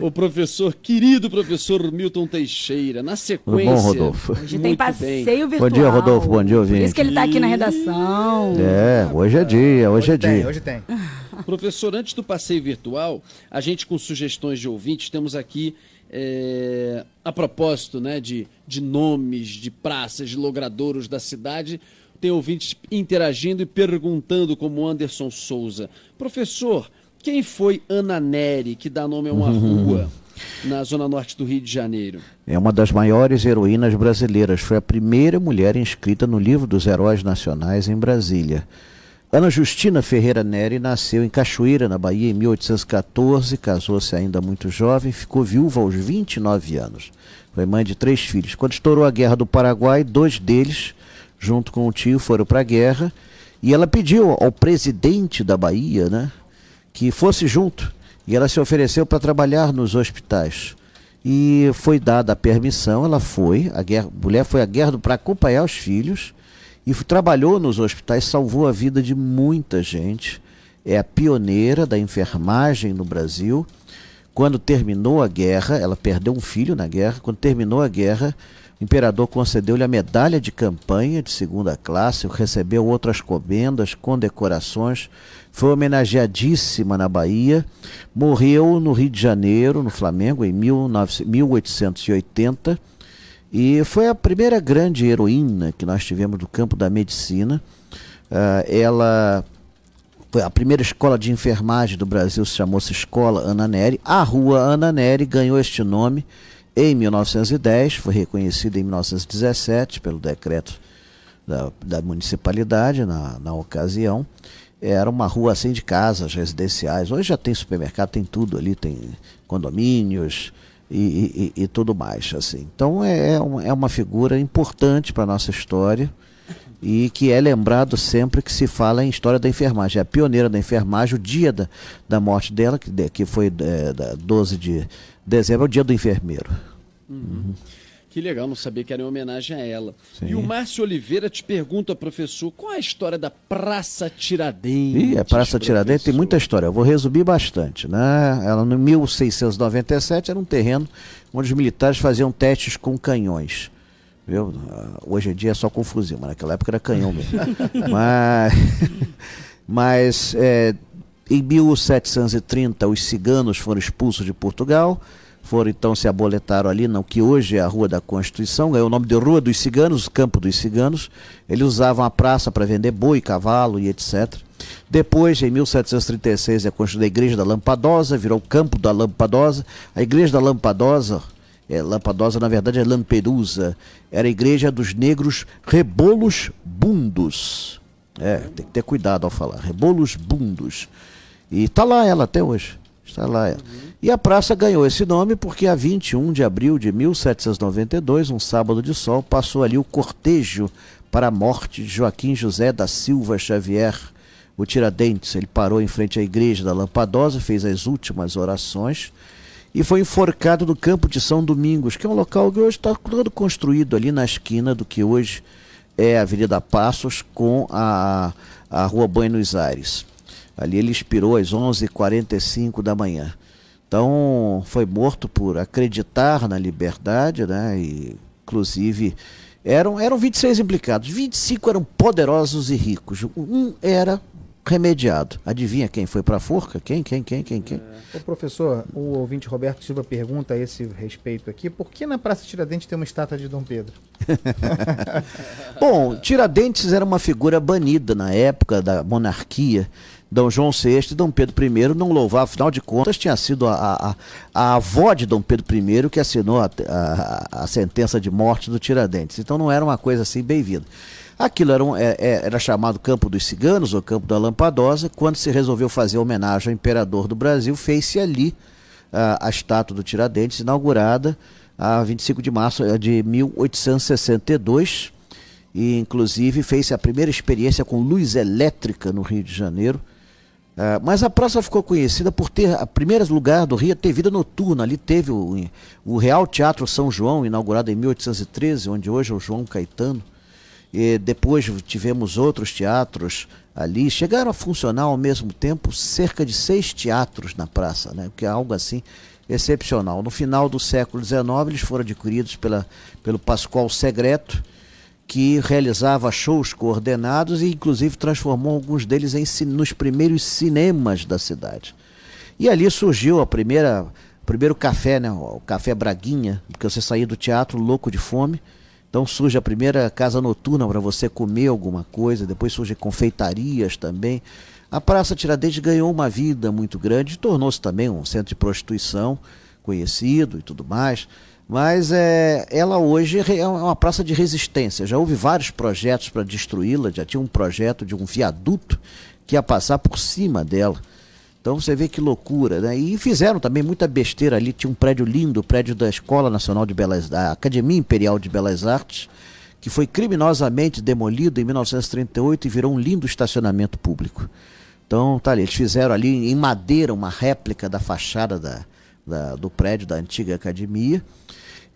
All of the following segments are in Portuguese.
o professor, querido professor Milton Teixeira, na sequência. Bom, Rodolfo. Hoje tem passeio virtual. Bom dia, Rodolfo. Bom dia, ouvinte. Por isso que ele está aqui na redação. É, hoje é dia, hoje, hoje é tem, dia. Hoje tem. Professor, antes do passeio virtual, a gente com sugestões de ouvintes, temos aqui, é, a propósito né, de, de nomes, de praças, de logradouros da cidade, tem ouvintes interagindo e perguntando como Anderson Souza. Professor, quem foi Ana Neri, que dá nome a uma Uhum. rua na zona norte do Rio de Janeiro? É uma das maiores heroínas brasileiras. Foi a primeira mulher inscrita no livro dos heróis nacionais em Brasília. Ana Justina Ferreira Neri nasceu em Cachoeira, na Bahia, em 1814, casou-se ainda muito jovem, ficou viúva aos 29 anos. Foi mãe de três filhos. Quando estourou a Guerra do Paraguai, dois deles, junto com o tio, foram para a guerra e ela pediu ao presidente da Bahia né, que fosse junto. E ela se ofereceu para trabalhar nos hospitais. E foi dada a permissão, ela foi, a, guerra, a mulher foi à guerra para acompanhar os filhos e trabalhou nos hospitais, salvou a vida de muita gente. É a pioneira da enfermagem no Brasil. Quando terminou a guerra, ela perdeu um filho na guerra. Quando terminou a guerra, imperador concedeu-lhe a medalha de campanha de segunda classe, recebeu outras comendas, condecorações, foi homenageadíssima na Bahia, morreu no Rio de Janeiro, no Flamengo, em 19, 1880 e foi a primeira grande heroína que nós tivemos do campo da medicina. Uh, ela foi a primeira escola de enfermagem do Brasil, se chamou-se Escola Ana Neri. A rua Ana Neri ganhou este nome em 1910, foi reconhecida em 1917 pelo decreto da, da municipalidade na, na ocasião. Era uma rua assim de casas residenciais. Hoje já tem supermercado, tem tudo ali, tem condomínios, e, e, e, tudo mais. Assim. Então é, uma, é uma figura importante para a nossa história e que é lembrado sempre que se fala em história da enfermagem. É a pioneira da enfermagem, o dia da, da morte dela, que, que foi é, da 12 de dezembro, é o dia do enfermeiro. Uhum. Uhum. Que legal, não sabia que era em homenagem a ela. Sim. E o Márcio Oliveira te pergunta, professor, qual é a história da Praça Tiradentes? Ih, a Praça Tiradentes tem muita história. Eu vou resumir bastante. Né? Ela, em 1697, era um terreno onde os militares faziam testes com canhões. Viu? Hoje em dia é só com fuzil, mas naquela época era canhão mesmo. mas mas é, em 1730, os ciganos foram expulsos de Portugal foram então se aboletaram ali, não que hoje é a Rua da Constituição, ganhou o nome de Rua dos Ciganos, Campo dos Ciganos. Eles usavam a praça para vender boi, cavalo e etc. Depois, em 1736, é construída a Igreja da Lampadosa, virou o Campo da Lampadosa. A Igreja da Lampadosa, é, Lampadosa na verdade é Lampedusa, era a Igreja dos Negros Rebolos Bundos. É, tem que ter cuidado ao falar, Rebolos Bundos. E está lá ela até hoje. Está lá ela. E a praça ganhou esse nome porque a 21 de abril de 1792, um sábado de sol, passou ali o cortejo para a morte de Joaquim José da Silva Xavier, o Tiradentes. Ele parou em frente à igreja da Lampadosa, fez as últimas orações e foi enforcado no campo de São Domingos, que é um local que hoje está todo construído ali na esquina do que hoje é a Avenida Passos com a, a Rua Buenos Aires. Ali ele expirou às 11h45 da manhã. Então, foi morto por acreditar na liberdade, né? E, inclusive, eram, eram 26 implicados. 25 eram poderosos e ricos. Um era remediado. Adivinha quem foi para a forca? Quem, quem, quem, quem, quem? É. Ô, professor, o ouvinte Roberto Silva pergunta a esse respeito aqui, por que na Praça Tiradentes tem uma estátua de Dom Pedro? Bom, Tiradentes era uma figura banida na época da monarquia. Dom João VI e Dom Pedro I não louvavam, afinal de contas, tinha sido a, a, a avó de Dom Pedro I que assinou a, a, a, sentença de morte do Tiradentes. Então não era uma coisa assim bem-vinda. Aquilo era, um, é, era chamado Campo dos Ciganos, ou Campo da Lampadosa. Quando se resolveu fazer homenagem ao imperador do Brasil, fez-se ali a, a estátua do Tiradentes, inaugurada a 25 de março de 1862. E, inclusive, fez-se a primeira experiência com luz elétrica no Rio de Janeiro. Uh, mas a praça ficou conhecida por ter, a primeiro lugar do Rio, ter vida noturna. Ali teve o, o Real Teatro São João, inaugurado em 1813, onde hoje é o João Caetano. E depois tivemos outros teatros ali. Chegaram a funcionar ao mesmo tempo cerca de seis teatros na praça, né? Porque é algo assim excepcional. No final do século XIX, eles foram adquiridos pela, pelo Pascoal Segreto, que realizava shows coordenados e inclusive transformou alguns deles em, nos primeiros cinemas da cidade. E ali surgiu a primeira, o primeiro café, né, o Café Braguinha, porque você saía do teatro louco de fome. Então surge a primeira casa noturna para você comer alguma coisa, depois surgem confeitarias também. A Praça Tiradentes ganhou uma vida muito grande, tornou-se também um centro de prostituição conhecido e tudo mais. Mas é, ela hoje é uma praça de resistência. Já houve vários projetos para destruí-la. Já tinha um projeto de um viaduto que ia passar por cima dela. Então você vê que loucura, né? E fizeram também muita besteira ali. Tinha um prédio lindo, o prédio da Escola Nacional de Belas da Academia Imperial de Belas Artes, que foi criminosamente demolido em 1938 e virou um lindo estacionamento público. Então, tá ali, eles fizeram ali em madeira uma réplica da fachada da, da, do prédio da antiga academia.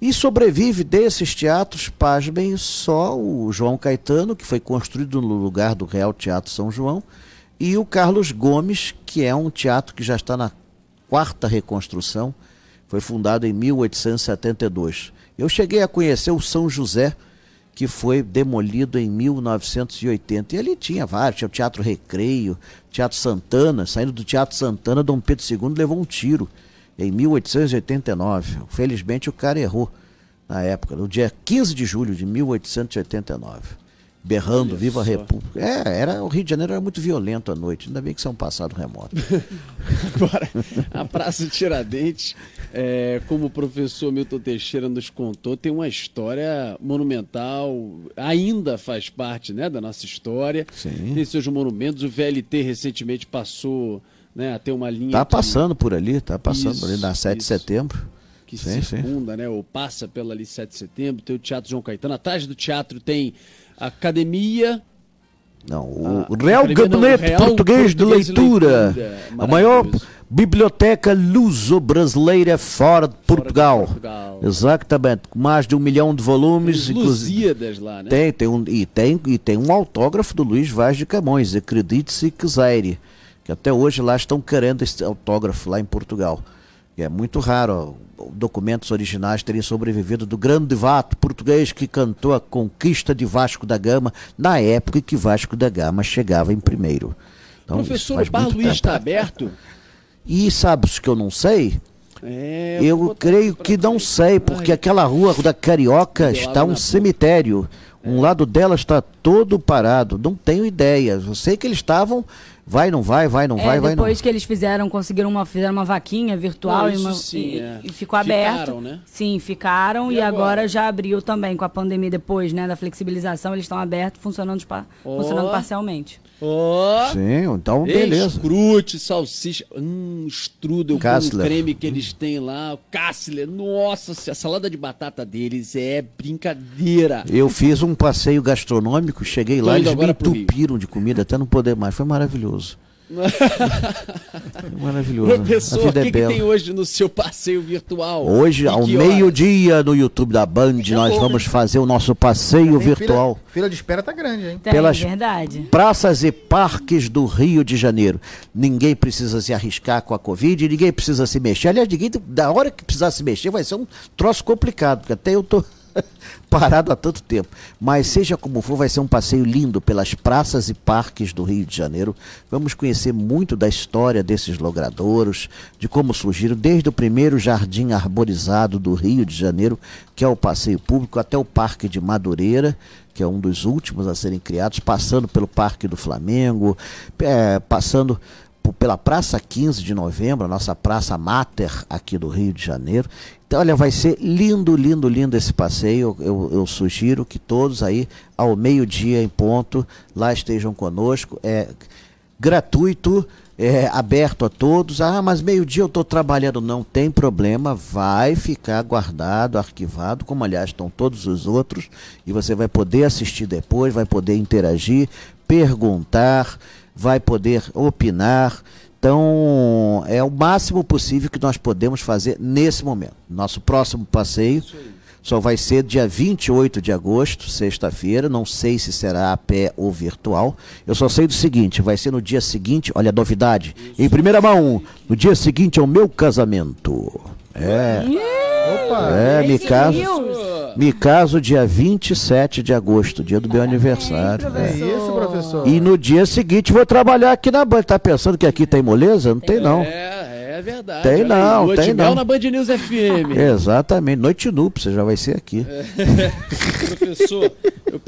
E sobrevive desses teatros, pasmem, só o João Caetano, que foi construído no lugar do Real Teatro São João, e o Carlos Gomes, que é um teatro que já está na quarta reconstrução, foi fundado em 1872. Eu cheguei a conhecer o São José, que foi demolido em 1980. E ali tinha vários, tinha o Teatro Recreio, Teatro Santana, saindo do Teatro Santana, Dom Pedro II levou um tiro em 1889. Felizmente o cara errou na época, no dia 15 de julho de 1889. Berrando, Olha viva a República. É, era, o Rio de Janeiro era muito violento à noite, ainda bem que isso é um passado remoto. Agora, a Praça Tiradentes, é, como o professor Milton Teixeira nos contou, tem uma história monumental, ainda faz parte né, da nossa história. Sim. Tem seus monumentos. O VLT recentemente passou né, a ter uma linha. Está passando por ali, está passando isso, por ali na 7 isso. de setembro. Que sim, circunda, sim. né? Ou passa pela ali 7 de setembro, tem o Teatro João Caetano. Atrás do teatro tem academia. Não, o a, Real Gabinete Real Português, Português de Leitura. De leitura. A maior biblioteca luso-brasileira fora de Portugal. Fora de Portugal. Exatamente, com mais de um milhão de volumes. Lusíadas lá, né? Tem, tem um, e, tem, e tem um autógrafo do Luís Vaz de Camões, acredite-se que quiser que até hoje lá estão querendo esse autógrafo lá em Portugal. É muito raro ó, documentos originais terem sobrevivido do grande vato português que cantou a conquista de Vasco da Gama na época em que Vasco da Gama chegava em primeiro. Então, Professor, o Bar Luiz está aberto? E sabes que eu não sei? É, eu, creio que não sei, porque Ai. aquela rua da Carioca está um cemitério. Um lado dela está todo parado. Não tenho ideia. Eu sei que eles estavam Vai, não vai, vai, não é, vai, vai, não. Depois que eles fizeram, conseguiram uma, fizeram uma vaquinha virtual não, e, uma, sim, e, é. e, ficou aberto. Ficaram, né? Sim, ficaram e, e agora? agora? já abriu também com a pandemia depois, né, da flexibilização, eles estão abertos, funcionando, oh. funcionando parcialmente. Oh. Sim, então beleza. Crute, salsicha, hum, strudel com o creme que eles têm lá, o Kassler. Nossa, a salada de batata deles é brincadeira. Eu fiz um passeio gastronômico, cheguei lá, eles me entupiram de comida até não poder mais. Foi maravilhoso. Maravilhoso. Professor, o que, é que, tem hoje no seu passeio virtual? Hoje, e ao meio-dia, no YouTube da Band, é nós bom, vamos né? fazer o nosso passeio virtual. Fila, fila, de espera tá grande, hein? Tem, Pelas verdade. praças e parques do Rio de Janeiro. Ninguém precisa se arriscar com a Covid, ninguém precisa se mexer. Aliás, ninguém, da hora que precisar se mexer, vai ser um troço complicado, porque até eu tô parado há tanto tempo. Mas seja como for, vai ser um passeio lindo pelas praças e parques do Rio de Janeiro. Vamos conhecer muito da história desses logradouros, de como surgiram, desde o primeiro jardim arborizado do Rio de Janeiro, que é o passeio público, até o Parque de Madureira, que é um dos últimos a serem criados, passando pelo Parque do Flamengo, é, passando pela Praça 15 de Novembro, a nossa Praça Mater aqui do Rio de Janeiro. Então, olha, vai ser lindo, lindo, lindo esse passeio. Eu, eu sugiro que todos aí, ao meio-dia em ponto, lá estejam conosco. É gratuito, é aberto a todos. Ah, mas meio-dia eu estou trabalhando. Não tem problema, vai ficar guardado, arquivado, como aliás estão todos os outros. E você vai poder assistir depois, vai poder interagir, perguntar vai poder opinar. Então, é o máximo possível que nós podemos fazer nesse momento. Nosso próximo passeio Só vai ser dia 28 de agosto, sexta-feira. Não sei se será a pé ou virtual. Eu só sei do seguinte: vai ser no dia seguinte. Olha a novidade. Isso. Em primeira mão, no dia seguinte é o meu casamento. É. Opa, é, me caso, me caso dia 27 de agosto, dia do meu aniversário. É isso, professor. E no dia seguinte vou trabalhar aqui na Band. Tá pensando que aqui tem moleza? Não tem, não. É, é verdade. Tem não, tem não. na Band News FM. Exatamente. Noite núpcia já vai ser aqui. É. Professor,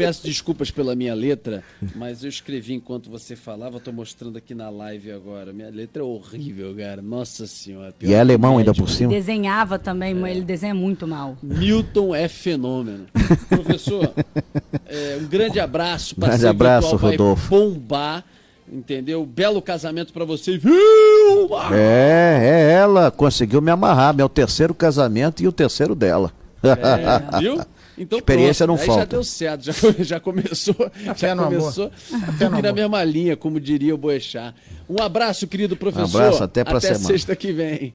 peço desculpas pela minha letra, mas eu escrevi enquanto você falava, estou mostrando aqui na live agora. Minha letra é horrível, cara. Nossa senhora. E é alemão ainda por cima. Ele desenhava também, é. ele desenha muito mal. Milton é fenômeno. Professor, é, um grande abraço. Um grande abraço, Rodolfo. Bombar entendeu? Belo casamento para você, viu? É, é ela conseguiu me amarrar, meu terceiro casamento e o terceiro dela. É, viu? Então, Experiência pronto, não falta. já deu certo, já, já começou, já começou aqui na mesma linha, como diria o Boechat. Um abraço, querido professor. Um abraço, até para semana. Até sexta que vem.